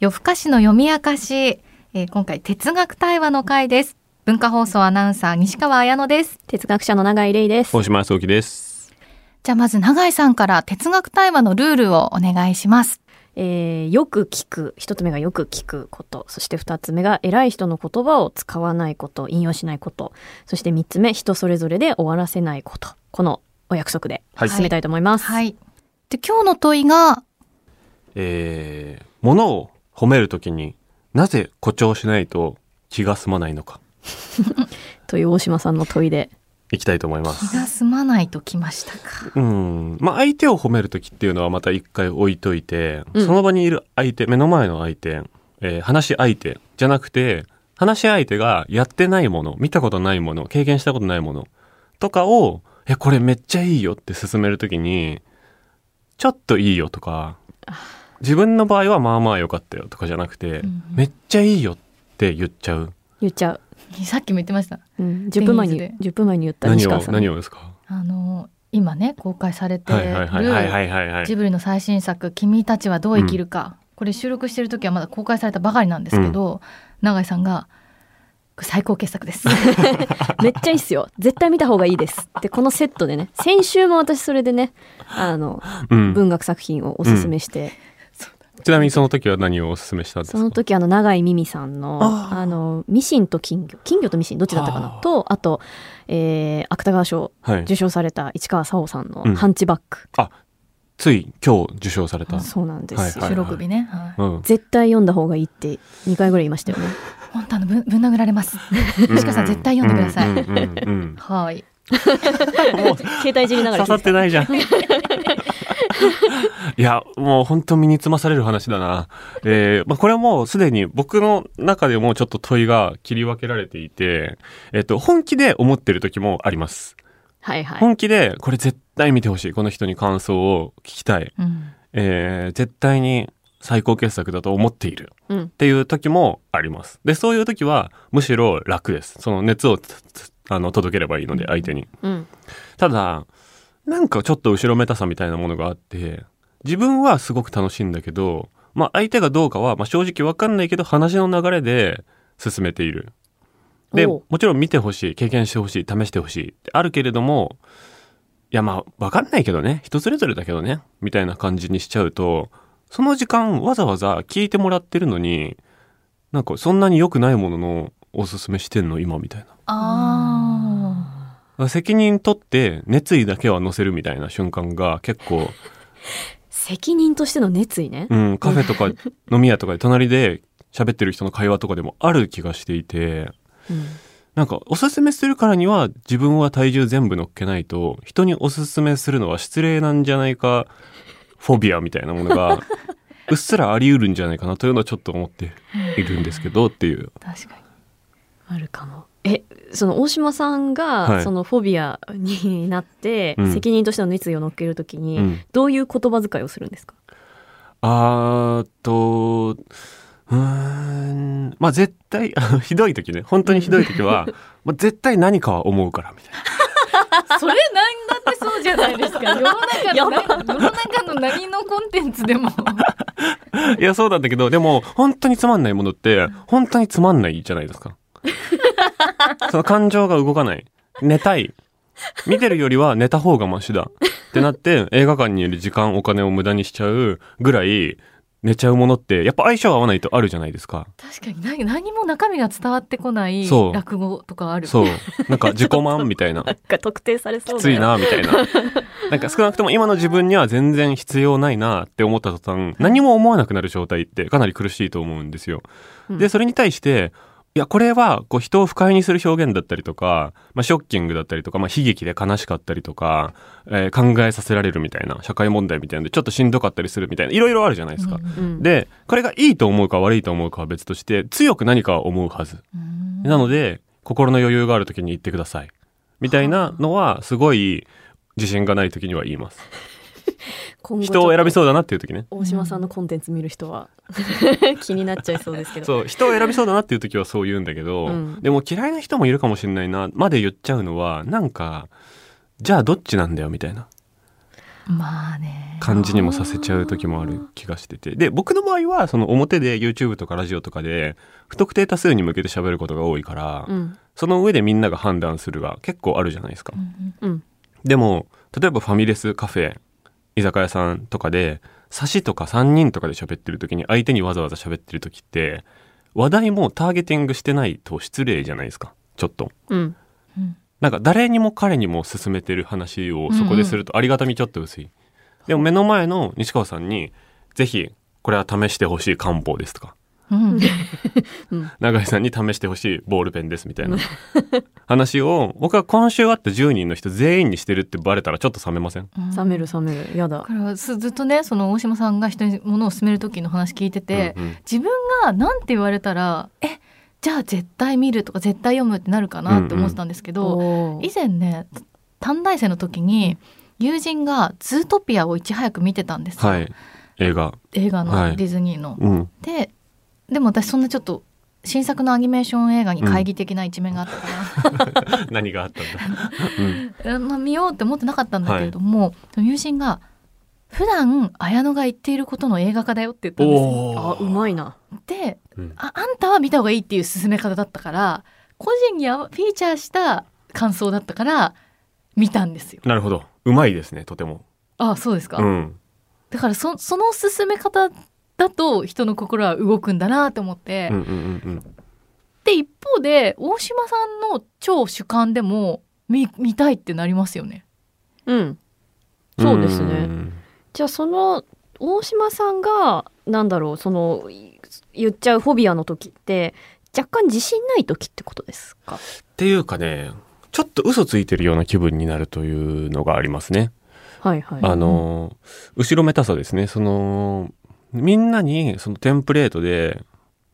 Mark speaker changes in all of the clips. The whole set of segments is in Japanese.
Speaker 1: 夜更かしの読み明かし、えー今回哲学対話の回です文化放送アナウンサー西川彩乃です
Speaker 2: 哲学者の永井玲です。
Speaker 3: 大島康之です。
Speaker 1: じゃあまず永井さんから哲学対話のルールをお願いします
Speaker 2: えーよく聞く。一つ目がよく聞くこと。そして二つ目が偉い人の言葉を使わないこと、引用しないこと。そして三つ目、人それぞれで終わらせないこと。このお約束で
Speaker 3: はい
Speaker 2: 進めたいと思います。
Speaker 1: はいで今日の問いが
Speaker 3: えー、物を褒めるときになぜ誇張しないと気が済まないのか
Speaker 2: という大島さんの問いで。
Speaker 3: いきたいと思いま
Speaker 1: 気
Speaker 3: す。
Speaker 1: が済まないときましたか
Speaker 3: うん。まあ相手を褒めるときっていうのはまた一回置いといて、
Speaker 2: うん
Speaker 3: その場にいる相手、目の前の相手、えー話し相手じゃなくて、話し相手がやってないもの、見たことないもの、経験したことないものとかを、え、これめっちゃいいよって勧めるときに、ちょっといいよとか、自分の場合はまあまあ良かったよとかじゃなくて、
Speaker 1: うん
Speaker 3: めっちゃいいよって言っちゃう。
Speaker 2: 言っちゃう。
Speaker 1: さっきも言ってました。
Speaker 2: うん、10分前に
Speaker 1: デニーズ、
Speaker 2: 10分前に言った。
Speaker 3: 何を。何をですか？
Speaker 1: あの今ね公開されてる
Speaker 3: はいはい
Speaker 1: ジブリの最新作「君たちはどう生きるか」これ収録してる時はまだ公開されたばかりなんですけど、永井さんが「これ最高傑作です」
Speaker 2: めっちゃいいっすよ。絶対見た方がいいです。で、このセットでね、先週も私それでね、あの、
Speaker 3: うん。
Speaker 2: 文学作品をおすすめして、
Speaker 3: ちなみにその時は何をお勧めしたんですか？
Speaker 2: その時あの永井美美さんの
Speaker 3: あ
Speaker 2: のミシンと金魚金魚とミシンどっちだったかな？
Speaker 3: はあ
Speaker 2: とあと、えー芥川賞
Speaker 3: はい。
Speaker 2: 受賞された市川沙央さんの
Speaker 3: うん「
Speaker 2: ハンチバック。
Speaker 3: つい今日受賞された、
Speaker 2: そうなんです。よ、
Speaker 3: はい
Speaker 1: 収録日ね、はい。
Speaker 3: うん、
Speaker 2: 絶対読んだ方がいいって2回ぐらい言いましたよね。
Speaker 1: 本当あのぶんぶん殴られます。西川さん絶対読んでください、
Speaker 3: うんうんうんうん。
Speaker 1: はい
Speaker 3: もう
Speaker 2: 携帯いじりながら
Speaker 3: 刺さってないじゃん。いやもう本当身につまされる話だな。えーまあ、これはもうすでに僕の中でもちょっと問いが切り分けられていて、えっと、本気で思ってる時もあります。
Speaker 2: はいはい。
Speaker 3: 本気でこれ絶対見てほしいこの人に感想を聞きたい。
Speaker 1: うん。
Speaker 3: えー絶対に最高傑作だと思っている。
Speaker 2: うん。
Speaker 3: っていう時もあります。で、そういう時はむしろ楽です。その熱をあの届ければいいので相手に。
Speaker 2: うん。
Speaker 3: ただ、なんかちょっと後ろめたさみたいなものがあって、自分はすごく楽しいんだけど、まあ相手がどうかは、まあ、正直わかんないけど話の流れで進めている。で、もちろん見てほしい、経験してほしい、試してほしいってあるけれども、いやまあわかんないけどね、人それぞれだけどね、みたいな感じにしちゃうと、その時間わざわざ聞いてもらってるのに、なんかそんなに良くないもののおすすめしてんの今みたいな。
Speaker 1: あ
Speaker 3: 責任取って熱意だけは乗せるみたいな瞬間が結構、
Speaker 2: 責任としての熱意ね、
Speaker 3: うん、カフェとか 飲み屋とかで隣で喋ってる人の会話とかでもある気がしていて、
Speaker 2: うん。
Speaker 3: なんかおすすめするからには自分は体重全部乗っけないと人におすすめするのは失礼なんじゃないかフォビアみたいなものが うっすらあり得るんじゃないかなというのはちょっと思っているんですけどっていう。
Speaker 1: 確かに
Speaker 2: あるかも。えその大島さんが
Speaker 3: はい。
Speaker 2: そのフォビアになって、
Speaker 3: うん。
Speaker 2: 責任としての熱意を乗っけるときに、
Speaker 3: うん。
Speaker 2: どういう言葉遣いをするんですか？
Speaker 3: あーっと、うーん、まあ絶対、ひどい時ね、本当にひどい時は、まあ絶対何かは思うからみたいな。
Speaker 1: それ何だってそうじゃないですか。世の中のな世の中の何のコンテンツでも。
Speaker 3: いや、そうなんだけど、でも、本当につまんないものって、本当につまんないじゃないですか。その感情が動かない。寝たい。見てるよりは寝た方がマシだ。ってなって、映画館にいる時間、お金を無駄にしちゃうぐらい、寝ちゃうものって、やっぱ相性合わないとあるじゃないですか。
Speaker 1: 確かに何何も中身が伝わってこない落語とかある
Speaker 3: そう。なんか自己満みたいな。
Speaker 2: なんか特定されそう
Speaker 3: きついな、みたいな。なんか少なくとも今の自分には全然必要ないなって思った途端、何も思わなくなる状態ってかなり苦しいと思うんですよ。
Speaker 2: うん
Speaker 3: で、それに対して、いや、これは、こう、人を不快にする表現だったりとか、まあ、ショッキングだったりとか、まあ、悲劇で悲しかったりとか、えー考えさせられるみたいな、社会問題みたいなので、ちょっとしんどかったりするみたいな、いろいろあるじゃないですか。
Speaker 2: うん
Speaker 3: で、これがいいと思うか悪いと思うかは別として、強く何かは思うはず。
Speaker 1: うん
Speaker 3: なので、心の余裕がある時に言ってください。みたいなのは、すごい自信がない時には言います。人を選び
Speaker 2: う
Speaker 3: そうだなっていう時ね。
Speaker 2: 大島さんのコンテンツ見る人は。気になっちゃいそうですけど。
Speaker 3: そう、人を選びそうだなっていう時はそう言うんだけど、
Speaker 2: うん。
Speaker 3: でも嫌いな人もいるかもしれないな、まで言っちゃうのは、なんか、じゃあどっちなんだよみたいな。
Speaker 1: まあね。
Speaker 3: 感じにもさせちゃう時もある気がしてて。で僕の場合はその表で YouTube とかラジオとかで不特定多数に向けて喋ることが多いから、
Speaker 2: うん。
Speaker 3: その上でみんなが判断するが結構あるじゃないですか。
Speaker 1: う。んうん
Speaker 2: うん。
Speaker 3: でも例えばファミレスカフェ居酒屋さんとかで差しとか3人とかで喋ってる時に相手にわざわざ喋ってる時って話題もターゲティングしてないと失礼じゃないですかちょっと。
Speaker 2: うん
Speaker 1: うん
Speaker 3: なんか誰にも彼にも勧めてる話をそこでするとありがたみちょっと薄い。でも目の前の西川さんにぜひこれは試してほしい漢方ですとか
Speaker 1: うん。
Speaker 3: 永井さんに試してほしいボールペンですみたいな。話を僕は今週会った10人の人全員にしてるってバレたらちょっと冷めません？
Speaker 2: 冷める冷める。やだ。
Speaker 1: だからすずっとねその大島さんが人に物を勧める時の話聞いてて、
Speaker 3: うんうん。
Speaker 1: 自分が何て言われたらえじゃあ絶対見るとか絶対読むってなるかなって思ってたんですけど、
Speaker 2: おー。
Speaker 1: 以前ね短大生の時に友人が「ズートピア」をいち早く見てたんですよ、
Speaker 3: はい。映画。
Speaker 1: 映画
Speaker 3: はい。
Speaker 1: のディズニーの。
Speaker 3: うん。
Speaker 1: ででも私そんなちょっと新作のアニメーション映画に懐疑的な一面があったから、
Speaker 3: 何があったんだ、うん、
Speaker 1: えまあ、見ようって思ってなかったんだけれども、その友人が「普段綾野が言っていることの映画化だよ」って言ったんですよ。
Speaker 2: あうまいな。
Speaker 1: で
Speaker 3: うん。
Speaker 1: ああんたは見た方がいいっていう勧め方だったから個人にフィーチャーした感想だったから見たんですよ。
Speaker 3: なるほど。うまいですねとても。
Speaker 1: あそうですか、
Speaker 3: うん。
Speaker 1: だからそその勧め方だと人の心は動くんだなと思って、
Speaker 3: うんうんうんうん。
Speaker 1: で一方で大島さんの超主観でも見見たいってなりますよね。
Speaker 2: うん。そうですね。
Speaker 3: ん。
Speaker 2: じゃあその大島さんがなんだろうそのい言っちゃうフォビアの時って若干自信ない時ってことですか？
Speaker 3: っていうかねちょっと嘘ついてるような気分になるというのがありますね。
Speaker 2: はいはい。
Speaker 3: あの後ろめたさですね。そのみんなにそのテンプレートで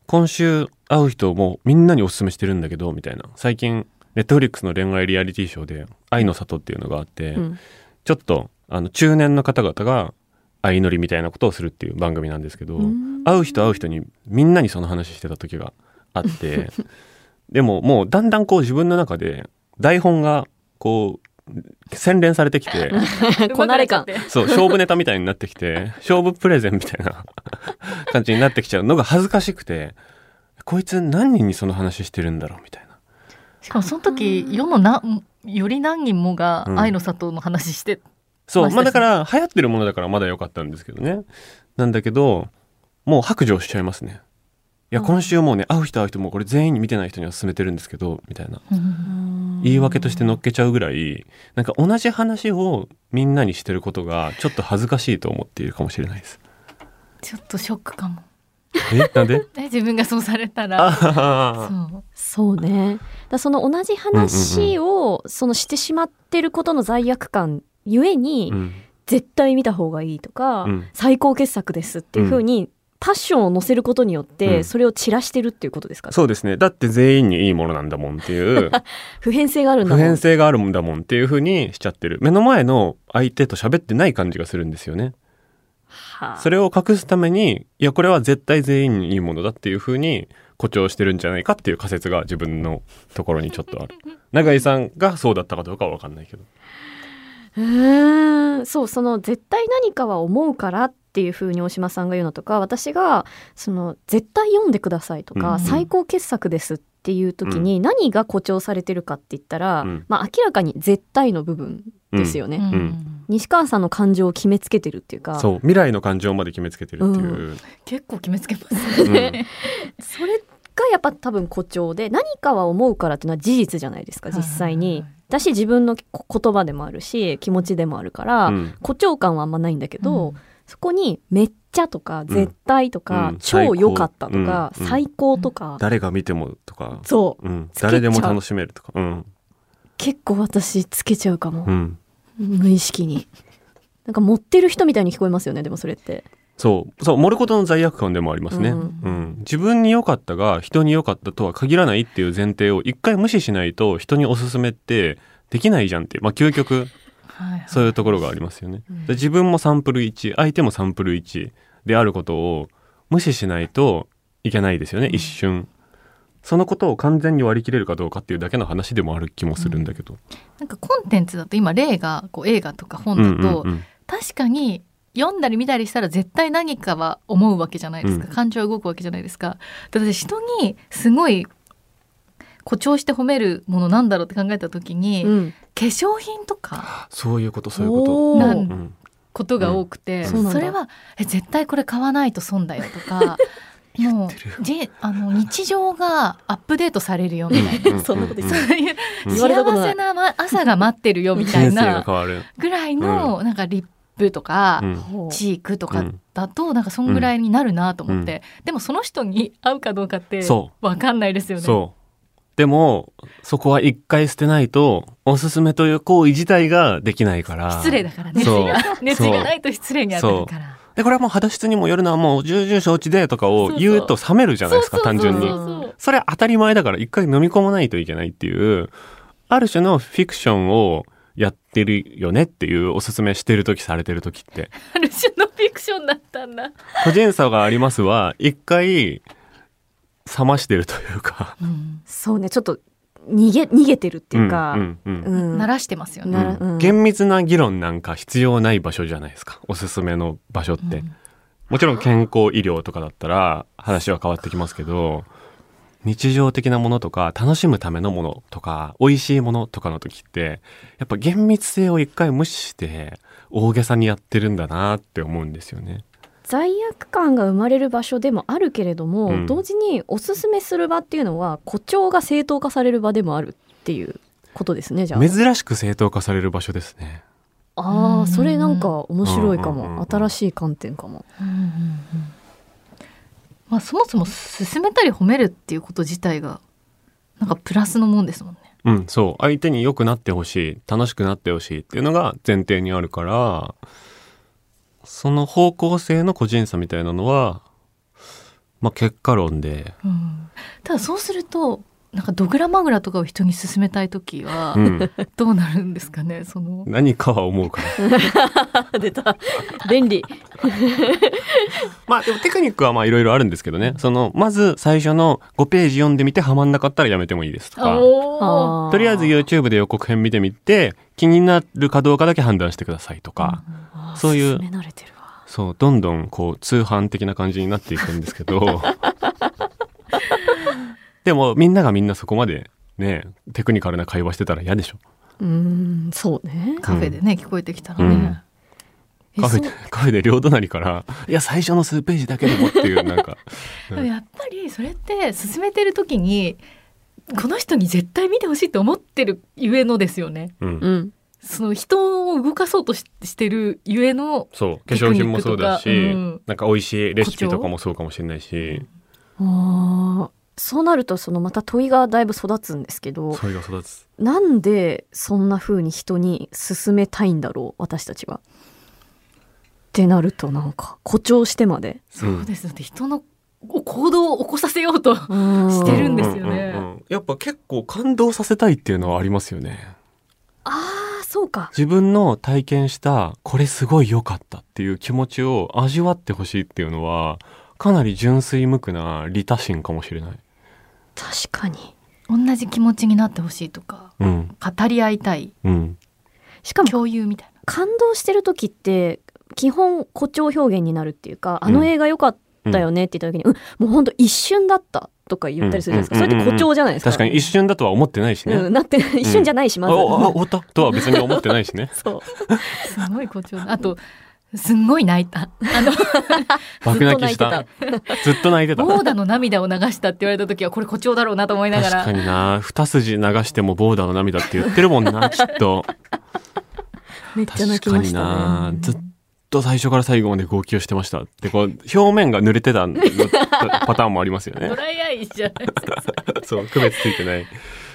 Speaker 3: 今週会う人もみんなにおすすめしてるんだけどみたいな。最近ネットフリックスの恋愛リアリティショーで「愛の里」っていうのがあって、
Speaker 2: うん。
Speaker 3: ちょっとあの中年の方々が相乗りみたいなことをするっていう番組なんですけど、
Speaker 2: うん。
Speaker 3: 会う人会う人にみんなにその話してた時があって でももうだんだんこう自分の中で台本がこう洗練されてきて
Speaker 2: こなれ感
Speaker 3: そう勝負ネタみたいになってきて勝負プレゼンみたいな 感じになってきちゃうのが恥ずかしくてこいつ何人にその話してるんだろうみたいな。
Speaker 1: しかもその時世のなより何人もが
Speaker 3: うん
Speaker 1: 愛の里の話して、
Speaker 3: そう、
Speaker 1: まあ
Speaker 3: まあだから流行ってるものだからまだ良かったんですけどね。なんだけど、もう白状しちゃいますね。いや、
Speaker 1: うん。
Speaker 3: 今週もうね、会う人会う人もこれ全員に見てない人には勧めてるんですけど、みたいな。言い訳として乗っけちゃうぐらい、なんか同じ話をみんなにしてることがちょっと恥ずかしいと思っているかもしれないです。
Speaker 1: ちょっとショックかも。
Speaker 3: え？なんで？
Speaker 1: え自分がそうされたら。
Speaker 3: あ
Speaker 1: そう。
Speaker 2: そうね。だその同じ話を、そのしてしまってることの罪悪感ゆえに、
Speaker 3: ーうん。
Speaker 2: 絶対見た方がいいとか、
Speaker 3: うん。
Speaker 2: 最高傑作ですっていうふうに、パッションを乗せることによって、
Speaker 3: うん
Speaker 2: それを散らしてるっていうことですか、
Speaker 3: そうですね。だって全員にいいものなんだもんっていう、
Speaker 2: 普遍性があるんだもん
Speaker 3: 普遍性があるんだもんっていう風にしちゃってる。目の前の相手と喋ってない感じがするんですよね。
Speaker 2: はあ
Speaker 3: それを隠すために、いや、これは絶対全員にいいものだっていう風に誇張してるんじゃないかっていう仮説が自分のところにちょっとある。永井さんがそうだったかどうかはわかんないけど。
Speaker 2: うーんそうその絶対何かは思うからっていうふうに大島さんが言うのとか私がその絶対読んでくださいとか、
Speaker 3: うんうん。
Speaker 2: 最高傑作ですっていう時に何が誇張されてるかって言ったら、
Speaker 3: うん。
Speaker 2: まあ明らかに絶対の部分ですよね、
Speaker 1: うん。
Speaker 3: うん。
Speaker 2: 西川さんの感情を決めつけてるっていうか
Speaker 3: そう、未来の感情まで決めつけてるっていう。
Speaker 1: 結構決めつけます
Speaker 3: うん。
Speaker 1: ね。
Speaker 2: それがやっぱ多分誇張で何かは思うからっていうのは事実じゃないですか実際
Speaker 1: はい
Speaker 2: に。だし自分のこ言葉でもあるし気持ちでもあるから、
Speaker 3: うん。
Speaker 2: 誇張感はあんまないんだけど、
Speaker 1: うん
Speaker 2: そこにめっちゃとか絶対とか、
Speaker 3: うん。
Speaker 2: 超良かったとか、
Speaker 3: 最高。うん。
Speaker 2: 最高とか、
Speaker 3: 誰が見てもとか、
Speaker 2: そう。
Speaker 3: 誰でも楽しめるとか。うん。
Speaker 2: 結構私つけちゃうかも、
Speaker 3: うん。
Speaker 2: 無意識に。なんか持ってる人みたいに聞こえますよねでもそれって。
Speaker 3: そう、そう、盛ることの罪悪感でもありますね。
Speaker 2: う
Speaker 3: うんん。自分に良かったが人に良かったとは限らないっていう前提を一回無視しないと人におすすめってできないじゃんって、まあ究極
Speaker 1: はいはい。
Speaker 3: そういうところがありますよね。
Speaker 2: うん。
Speaker 3: で自分もサンプル1、相手もサンプル1であることを無視しないといけないですよね、一瞬。そのことを完全に割り切れるかどうかっていうだけの話でもある気もするんだけど。
Speaker 1: なんかコンテンツだと今例がこう映画とか本だと、
Speaker 3: うんうん。
Speaker 1: 確かに読んだり見たりしたら絶対何かは思うわけじゃないですか、
Speaker 3: うん。
Speaker 1: 感情は動くわけじゃないですか。だって人にすごい誇張して褒めるものなんだろうって考えた時に、
Speaker 2: うん。
Speaker 1: 化粧品とか
Speaker 3: そういうことそういうこ
Speaker 2: おー。
Speaker 1: なん
Speaker 3: と。うん。
Speaker 1: ことが多くて、
Speaker 3: うん。
Speaker 2: そ
Speaker 1: れはえ絶対これ買わないと損だよとか もうじあの日常がアップデートされるよみたいな。
Speaker 3: う
Speaker 2: そ
Speaker 1: ういう幸せなま朝が待ってるよみたい
Speaker 3: 人生が
Speaker 1: な
Speaker 3: 変わる。
Speaker 1: ぐらいのなんかリップとか
Speaker 3: うん。
Speaker 1: チークとか
Speaker 3: うん
Speaker 1: だとなんかそんぐらいになるなと思って、でもその人に合うかどうかって
Speaker 3: そ
Speaker 1: わかんないですよね。
Speaker 3: でも、そこは一回捨てないと、おすすめという行為自体ができないから。
Speaker 1: 失礼だから熱
Speaker 3: そう
Speaker 1: 意が熱意がないと失礼に当たるから。
Speaker 3: で、これはもう肌質にもよるのはもう重々承知でとかを言うと冷めるじゃないですか、単純に
Speaker 1: そ
Speaker 3: れは当たり前だから一回飲み込まないといけないっていう、ある種のフィクションをやってるよねっていうおすすめしてる時されてる時って。
Speaker 1: ある種のフィクションだったんだ。
Speaker 3: 個人差がありますは、一回冷ましてるというか。
Speaker 1: うん。
Speaker 2: そうね。ちょっと逃げ逃げてるっていうか、
Speaker 3: うんうんうん。
Speaker 2: うん
Speaker 1: 鳴らしてますよね。
Speaker 2: うん。
Speaker 3: 厳密な議論なんか必要ない場所じゃないですか。おすすめの場所って、
Speaker 1: うん。
Speaker 3: もちろん健康医療とかだったら話は変わってきますけど日常的なものとか楽しむためのものとか美味しいものとかの時ってやっぱ厳密性を一回無視して大げさにやってるんだなって思うんですよね。
Speaker 2: 罪悪感が生まれる場所でもあるけれども、
Speaker 3: うん。
Speaker 2: 同時におすすめする場っていうのは誇張が正当化される場でもあるっていうことですねじゃあ。
Speaker 3: 珍しく正当化される場所ですね。
Speaker 2: ああそれなんか面白いかも。新しい観点かも。
Speaker 1: うんうんうん。まあそもそも勧めたり褒めるっていうこと自体がなんかプラスのもんですもんね。
Speaker 3: うん、そう。相手に良くなってほしい、楽しくなってほしいっていうのが前提にあるから、その方向性の個人差みたいなのは、まあ結果論で、
Speaker 1: うん。ただそうするとなんかドグラマグラとかを人に勧めたい時は
Speaker 3: うん、
Speaker 1: どうなるんですかねその
Speaker 3: 何かは思うから。
Speaker 2: 出た便利
Speaker 3: まあでもテクニックはまあいろいろあるんですけどね。その、まず最初の5ページ読んでみてハマんなかったらやめてもいいですとか。とりあえず YouTube で予告編見てみて、気になるかどうかだけ判断してくださいとか。
Speaker 2: あー
Speaker 3: そういう
Speaker 2: 勧め慣れてるわ
Speaker 3: そう、どんどんこう通販的な感じになっていくんですけど。でもみんながみんなそこまでね、テクニカルな会話してたら嫌でしょ。
Speaker 2: うーんそうね。
Speaker 1: カフェでね、聞こえてきたらね。え
Speaker 3: カフェで、カフェで両隣から、いや、最初の数ページだけでもっていう、なんか。
Speaker 1: そ うやっぱりそれって進めてる時にこの人に絶対見てほしいと思ってるゆえのですよね。
Speaker 3: うん。
Speaker 2: う。ん。
Speaker 1: その人を動かそうとししてるゆえの
Speaker 3: そう、化粧品もそうだし、
Speaker 1: うん。
Speaker 3: なんか美味しいレシピとかもそうかもしれないし、
Speaker 2: あーそうなるとそのまた問いがだいぶ育つんですけど
Speaker 3: それが育つ。
Speaker 2: なんでそんな風に人に勧めたいんだろう私たちは。ってなるとなんか誇張してまで。
Speaker 1: そうですだって人の行動を起こさせようと
Speaker 2: し
Speaker 1: してるんですよね
Speaker 3: うんうんうんうんやっぱ結構感動させたいっていうのはありますよね。
Speaker 2: ああそうか。
Speaker 3: 自分の体験したこれすごい良かったっていう気持ちを味わってほしいっていうのはかなり純粋無垢な利他心かもしれない。
Speaker 2: 確かに。
Speaker 1: 同じ気持ちになってほしいとか
Speaker 3: うん。
Speaker 1: 語り合いたい
Speaker 3: うん。
Speaker 2: しかも
Speaker 1: 共有みたいな。
Speaker 2: 感動してる時って基本誇張表現になるっていうか、あの映画良かったよねって言った時に、うん、もうほんと一瞬だったとか言ったりするじゃないですか。
Speaker 3: うん
Speaker 2: それって誇張じゃないですか。
Speaker 3: 確かに一瞬だとは思ってないしね。
Speaker 2: うん、なって一瞬じゃないし、まず。
Speaker 3: あ、あ、終わった？とは別に思ってないしね。
Speaker 2: そう。
Speaker 1: すごい誇張だあとすんごい泣いた。あの
Speaker 3: 爆泣きした。ずっと泣いてた。
Speaker 1: ボーダの涙を流したって言われた時はこれ誇張だろうなと思いなが
Speaker 3: 確からにな。二筋流してもボーダーの涙って言ってるもんな、きっと。
Speaker 2: めっちゃ泣き
Speaker 3: 確かに
Speaker 2: ましたね。。
Speaker 3: なずっと最初から最後まで号泣してましたって、こう、表面が濡れてたのパターンもありますよね
Speaker 1: ド。ライアイじゃないですか。
Speaker 3: そう、区別ついてない。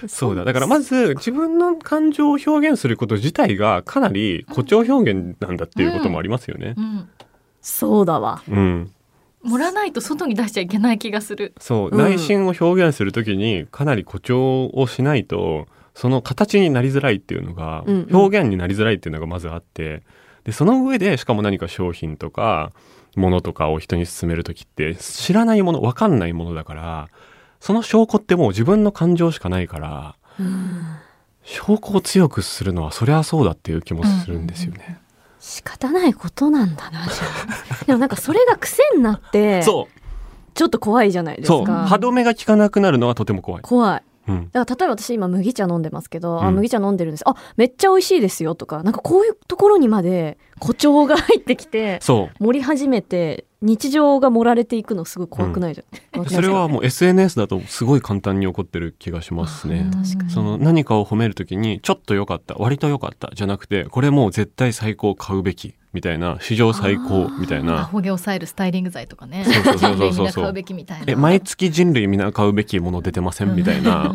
Speaker 3: そうだ。だからまず自分の感情を表現すること自体がかなり誇張表現なんだっていうこともありますよね
Speaker 1: う。ん。
Speaker 2: そうだわ。
Speaker 3: うん。
Speaker 1: 盛らないと外に出しちゃいけない気がする。
Speaker 3: そう、
Speaker 2: うん
Speaker 3: 内心を表現するときにかなり誇張をしないと、その形になりづらいっていうのが、
Speaker 2: うんうん
Speaker 3: 表現になりづらいっていうのがまずあって、で、その上でしかも何か商品とか、ものとかを人に勧めるときって、知らないもの、わかんないものだから、その証拠ってもう自分の感情しかないから、
Speaker 2: うん
Speaker 3: 証拠を強くするのはそりゃそうだっていう気もするんですよね。
Speaker 2: 仕方ないことなんだなじゃあ。でもなんかそれが癖になって
Speaker 3: そう。
Speaker 2: ちょっと怖いじゃないですか。
Speaker 3: 歯止めが効かなくなるのはとても怖い、
Speaker 2: 怖い
Speaker 3: うん、
Speaker 2: だから例えば私今麦茶飲んでますけど、あ
Speaker 3: うん。
Speaker 2: 麦茶飲んでるんです。あめっちゃ美味しいですよとかなんかこういうところにまで誇張が入ってきて
Speaker 3: そう。
Speaker 2: 盛り始めて日常が盛られていくのすごい怖くないじゃん、
Speaker 3: それはもう SNS だとすごい簡単に起こってる気がしますね。その何かを褒めるときにちょっと良かった割と良かったじゃなくてこれもう絶対最高買うべきみたいな史上最高みたい
Speaker 1: ア
Speaker 3: な
Speaker 1: ホ毛抑えるスタイリング剤とかね。
Speaker 3: そうそうそうそう。そう
Speaker 1: 人類みんな買うべきみたいな。
Speaker 3: え毎月人類みんな買うべきもの出てませんみたいな。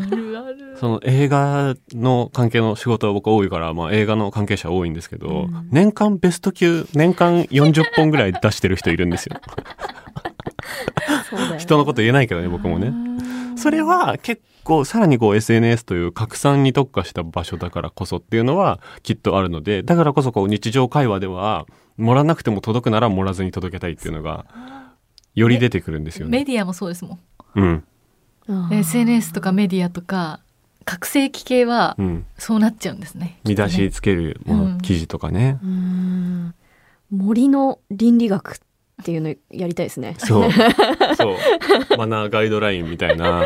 Speaker 3: その映画の関係の仕事は僕多いから、まあ、映画の関係者多いんですけど、
Speaker 2: うん。
Speaker 3: 年間ベスト級年間40本ぐらい出してる人いるんですよ。
Speaker 2: ね。
Speaker 3: 人のこと言えないけどね僕もねそれは結構さらにこう SNS という拡散に特化した場所だからこそっていうのはきっとあるのでだからこそこう日常会話では盛らなくても届くなら盛らずに届けたいっていうのがより出てくるんですよね。
Speaker 1: メディアもそうですもん。
Speaker 3: うん、
Speaker 1: SNS とかメディアとか覚醒器系は
Speaker 3: うん、
Speaker 1: そうなっちゃうんですね。
Speaker 3: 見出しつけるもの、
Speaker 1: うん。
Speaker 3: 記事とかね。
Speaker 2: うーん。森の倫理学っていうのやりたいですね。
Speaker 3: そう。そう。マナーガイドラインみたいな。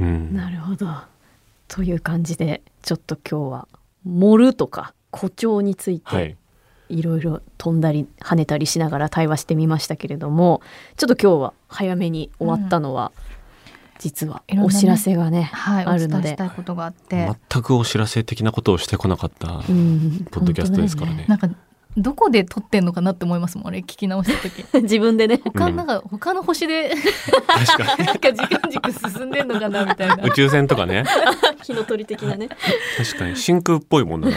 Speaker 3: うん、
Speaker 2: なるほど。という感じでちょっと今日は盛るとか誇張について
Speaker 3: はい。
Speaker 2: いろいろ飛んだり跳ねたりしながら対話してみましたけれどもちょっと今日は早めに終わったのは、実はい
Speaker 1: ろんなね
Speaker 2: お知らせがね
Speaker 1: はい
Speaker 2: あるので。
Speaker 1: お伝えしたいことがあって。
Speaker 3: 全くお知らせ的なことをしてこなかった
Speaker 2: うん。
Speaker 3: ポッドキャストですからね。
Speaker 1: なんかどこで撮ってんのかなって思いますもんあれ。聞き直した時。
Speaker 2: 自分でね。
Speaker 1: 他なんか、他の星で
Speaker 3: 確かに。
Speaker 1: なんか時間軸進んでんのかなみたいな。
Speaker 3: 宇宙船とかね。
Speaker 2: 火の鳥的なね。
Speaker 3: 確かに。真空っぽいもんな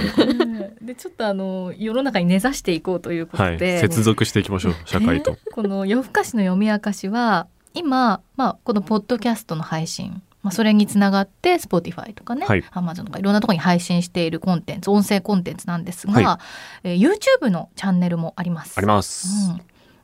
Speaker 1: でちょっとあの世の中に根ざしていこうということ
Speaker 3: はい。
Speaker 1: で、
Speaker 3: 接続していきましょう社会と。
Speaker 1: この夜更かしの読み明かしは今、まあ、このポッドキャストの配信、まあ、それにつながって Spotify とかね、
Speaker 3: はい
Speaker 1: Amazon とかいろんなところに配信しているコンテンツ音声コンテンツなんですが、
Speaker 3: は
Speaker 1: えー YouTube のチャンネルもあります。
Speaker 3: あります。
Speaker 1: うん、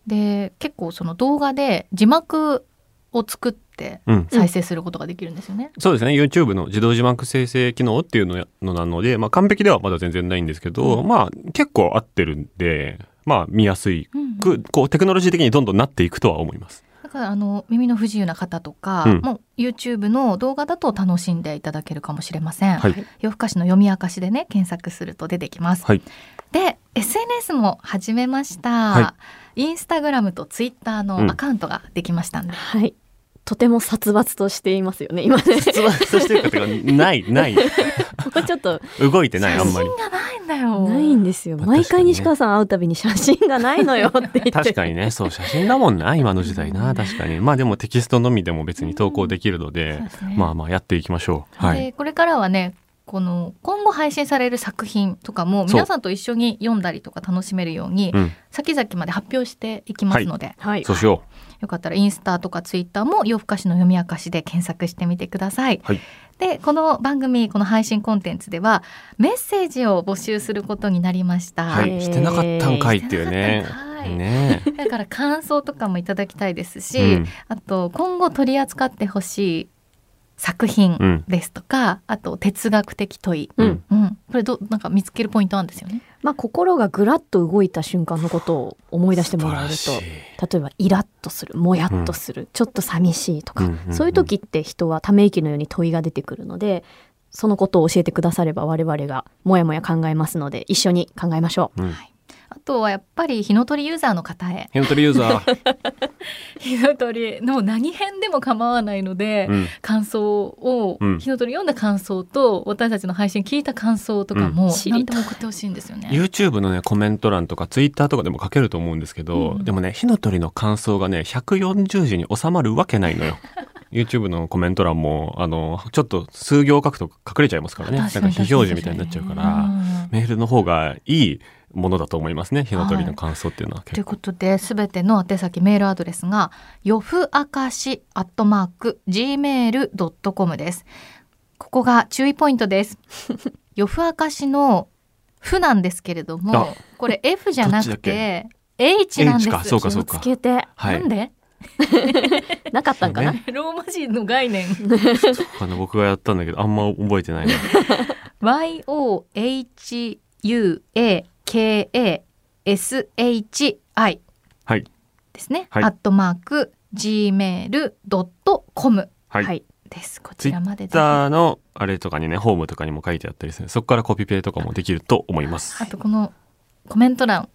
Speaker 1: で結構その動画で字幕を作って
Speaker 3: うん、
Speaker 1: 再生することができるんですよね。
Speaker 3: そうですね YouTube の自動字幕生成機能っていうのやのなので、まあ、完璧ではまだ全然ないんですけど、
Speaker 1: うん
Speaker 3: まあ結構合ってるんで、まあ、見やすい
Speaker 1: うん
Speaker 3: くこうテクノロジー的にどんどんなっていくとは思います。
Speaker 1: だからあの耳の不自由な方とか、
Speaker 3: うん。
Speaker 1: もう YouTube の動画だと楽しんでいただけるかもしれません。
Speaker 3: はい。
Speaker 1: 夜更かしの読み明かしでね検索すると出てきます。
Speaker 3: はい。
Speaker 1: で SNS も始めました、
Speaker 3: は
Speaker 1: インスタグラムとツイッターのアカウントができましたんで、
Speaker 2: はいとても殺伐としていますよね今ね。
Speaker 3: 殺伐としてるかっていうかないない。
Speaker 2: もうちょっと
Speaker 3: 動いてないあんまり。
Speaker 1: 写真がないんだよ。
Speaker 2: ないんですよ。
Speaker 3: まあ
Speaker 2: 毎回
Speaker 3: 確かにね
Speaker 2: 西川さん会うたびに写真がないのよって言って。
Speaker 3: 確かにね。そう写真だもんな今の時代な。確かに。まあでもテキストのみでも別に投稿できるので、
Speaker 1: そうですね。
Speaker 3: まあまあやっていきましょう。はい。
Speaker 1: でこれからはねこの今後配信される作品とかも皆さんと一緒に読んだりとか楽しめるように
Speaker 3: うん。
Speaker 1: 先々まで発表していきますので、
Speaker 2: はい。
Speaker 3: そうしよ
Speaker 1: よかったらインスタとかツイッターも夜更かしの読み明かしで検索してみてください。
Speaker 3: はい。
Speaker 1: でこの番組この配信コンテンツではメッセージを募集することになりました。
Speaker 3: うはい。してなかったんかいっていうね。ね。
Speaker 1: だから感想とかもいただきたいですし、
Speaker 3: うん。
Speaker 1: あと今後取り扱ってほしい作品
Speaker 3: うん。
Speaker 1: ですとか、あと哲学的問い、
Speaker 2: うん。
Speaker 1: うん、これどなんか見つけるポイントなんですよね。
Speaker 2: まあ心がぐらっと動いた瞬間のことを思い出してもらえると。例えばイラッとするもやっとする、ちょっと寂しいとか、
Speaker 3: うんうんうん。
Speaker 2: そういう時って人はため息のように問いが出てくるのでそのことを教えてくだされば我々がもやもや考えますので一緒に考えましょう。
Speaker 3: うん
Speaker 1: あとはやっぱり火の鳥ユーザーの方へ。
Speaker 3: ヘントリユーザー、
Speaker 1: 火の鳥の何編でも構わないので、
Speaker 3: うん。
Speaker 1: 感想を、
Speaker 3: うん。
Speaker 1: 火の鳥読んだ感想と私たちの配信聞いた感想とかも、何でも送ってほしいんですよね。
Speaker 3: YouTube のねコメント欄とか Twitter とかでも書けると思うんですけど、
Speaker 1: うん。
Speaker 3: でもね火の鳥の感想がね140字に収まるわけないのよ。YouTube のコメント欄もあのちょっと数行書くと隠れちゃいますからね。なんか非表示みたいになっちゃうから、
Speaker 1: うん。
Speaker 3: メールの方がいいものだと思いますね。火の鳥の感想っていうのは
Speaker 1: という
Speaker 3: 結構、
Speaker 1: ことで、すべての宛先メールアドレスが、よふあかしアットマーク gmail.com です。ここが注意ポイントです。よふあかしのふなんですけれど
Speaker 3: あ
Speaker 1: も、これ F じゃなく
Speaker 3: て、
Speaker 1: H なんです。
Speaker 3: か。そうか
Speaker 2: 気をつけて。
Speaker 3: はい。
Speaker 1: なんで？
Speaker 2: なかったんかな、
Speaker 3: そう
Speaker 1: ローマ字の概念。
Speaker 3: あの僕がやったんだけどあんま覚えてないな。
Speaker 1: YOHUAKI KASHI
Speaker 3: はい。
Speaker 1: ですね。
Speaker 3: はい
Speaker 1: アットマーク gmail.com
Speaker 3: はい。
Speaker 2: はい。
Speaker 1: です。こちらまで。
Speaker 3: ツイッターのあれとかにね、ホームとかにも書いてあったりするそこからコピペとかもできると思います。
Speaker 1: あとこのコメント欄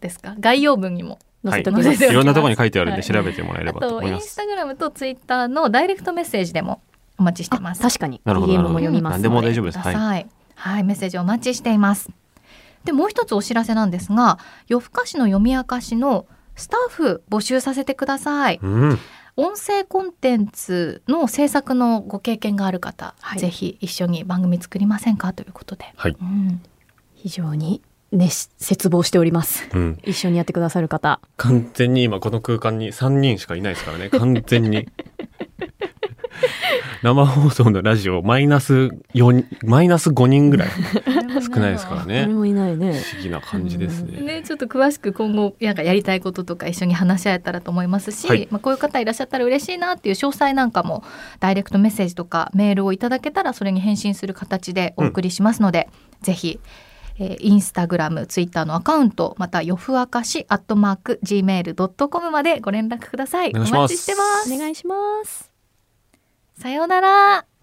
Speaker 1: ですか？概要文にも
Speaker 3: はい。
Speaker 2: 載せ
Speaker 1: ておきます
Speaker 3: いろんなところに書いてあるんで
Speaker 1: はい
Speaker 3: 調べてもらえれ
Speaker 1: あ
Speaker 3: ばと思います。
Speaker 1: スタグラムとツイッターのダイレクトメッセージでもお待ちしてます。
Speaker 2: 確かに。DM も読みます。
Speaker 3: 何でも大丈夫です。は
Speaker 1: い。はい、メッセージお待ちしています。で、もう一つお知らせなんですが、夜更かしの読み明かしのスタッフ募集させてください。
Speaker 3: うん。
Speaker 1: 音声コンテンツの制作のご経験がある方、
Speaker 2: はい
Speaker 1: ぜひ一緒に番組作りませんかということで。
Speaker 3: はい
Speaker 1: うん
Speaker 2: 非常に熱切望しております。
Speaker 3: うん。
Speaker 2: 一緒にやってくださる方。
Speaker 3: 完全に今この空間に3人しかいないですからね。完全に。生放送のラジオマイナス4マイナス5人ぐらい 少ないですからね。
Speaker 2: 誰もいないね。
Speaker 3: 不思議な感じですね。
Speaker 1: ね、ちょっと詳しく今後なんかやりたいこととか一緒に話し合えたらと思いますし、
Speaker 3: はい。
Speaker 1: まあ、こういう方いらっしゃったら嬉しいなっていう詳細なんかもダイレクトメッセージとかメールをいただけたらそれに返信する形でお送りしますので、ぜひ、えーインスタグラムツイッターのアカウントまた夜ふあかしアットマーク gmail.com までご連絡ください。
Speaker 3: お願いします。
Speaker 1: お待ちしてます。
Speaker 2: お願いします。
Speaker 1: さようなら。